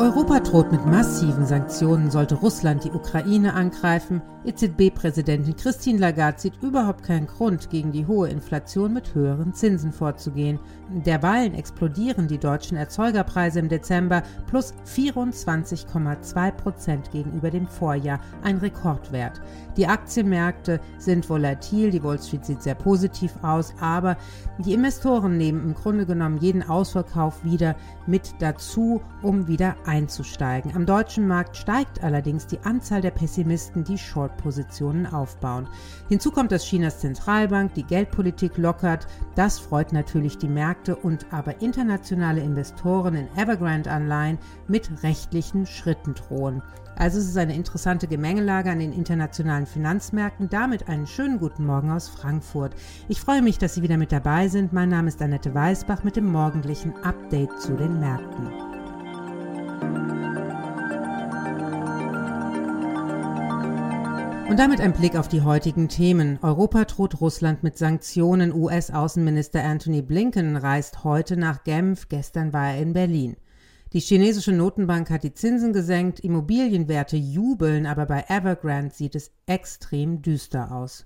Europa droht mit massiven Sanktionen, sollte Russland die Ukraine angreifen. EZB-Präsidentin Christine Lagarde sieht überhaupt keinen Grund, gegen die hohe Inflation mit höheren Zinsen vorzugehen. Derweilen explodieren die deutschen Erzeugerpreise im Dezember plus 24,2 Prozent gegenüber dem Vorjahr, ein Rekordwert. Die Aktienmärkte sind volatil, die Wall Street sieht sehr positiv aus, aber die Investoren nehmen im Grunde genommen jeden Ausverkauf wieder mit dazu, um wieder einzusteigen. Am deutschen Markt steigt allerdings die Anzahl der Pessimisten, die Short-Positionen aufbauen. Hinzu kommt, dass Chinas Zentralbank die Geldpolitik lockert. Das freut natürlich die Märkte und aber internationale Investoren in Evergrande-Anleihen mit rechtlichen Schritten drohen. Also es ist eine interessante Gemengelage an den internationalen Finanzmärkten. Damit einen schönen guten Morgen aus Frankfurt. Ich freue mich, dass Sie wieder mit dabei sind. Mein Name ist Annette Weißbach mit dem morgendlichen Update zu den Märkten. Und damit ein Blick auf die heutigen Themen. Europa droht Russland mit Sanktionen. US-Außenminister Anthony Blinken reist heute nach Genf. Gestern war er in Berlin. Die chinesische Notenbank hat die Zinsen gesenkt, Immobilienwerte jubeln, aber bei Evergrande sieht es extrem düster aus.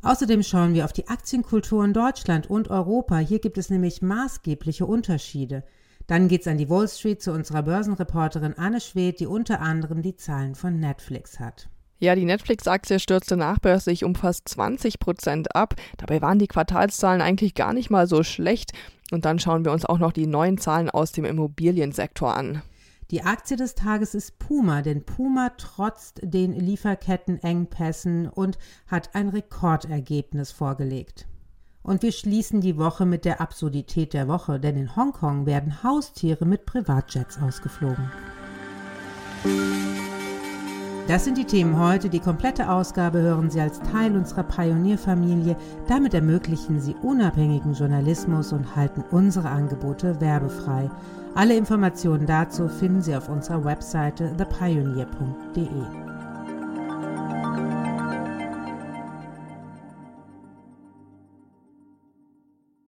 Außerdem schauen wir auf die Aktienkultur in Deutschland und Europa. Hier gibt es nämlich maßgebliche Unterschiede. Dann geht's an die Wall Street zu unserer Börsenreporterin Anne Schwedt, die unter anderem die Zahlen von Netflix hat. Ja, die Netflix-Aktie stürzte nachbörslich um fast 20 Prozent ab. Dabei waren die Quartalszahlen eigentlich gar nicht mal so schlecht. Und dann schauen wir uns auch noch die neuen Zahlen aus dem Immobiliensektor an. Die Aktie des Tages ist Puma, denn Puma trotzt den Lieferkettenengpässen und hat ein Rekordergebnis vorgelegt. Und wir schließen die Woche mit der Absurdität der Woche, denn in Hongkong werden Haustiere mit Privatjets ausgeflogen. Das sind die Themen heute. Die komplette Ausgabe hören Sie als Teil unserer Pionierfamilie. Damit ermöglichen Sie unabhängigen Journalismus und halten unsere Angebote werbefrei. Alle Informationen dazu finden Sie auf unserer Webseite thepioneer.de.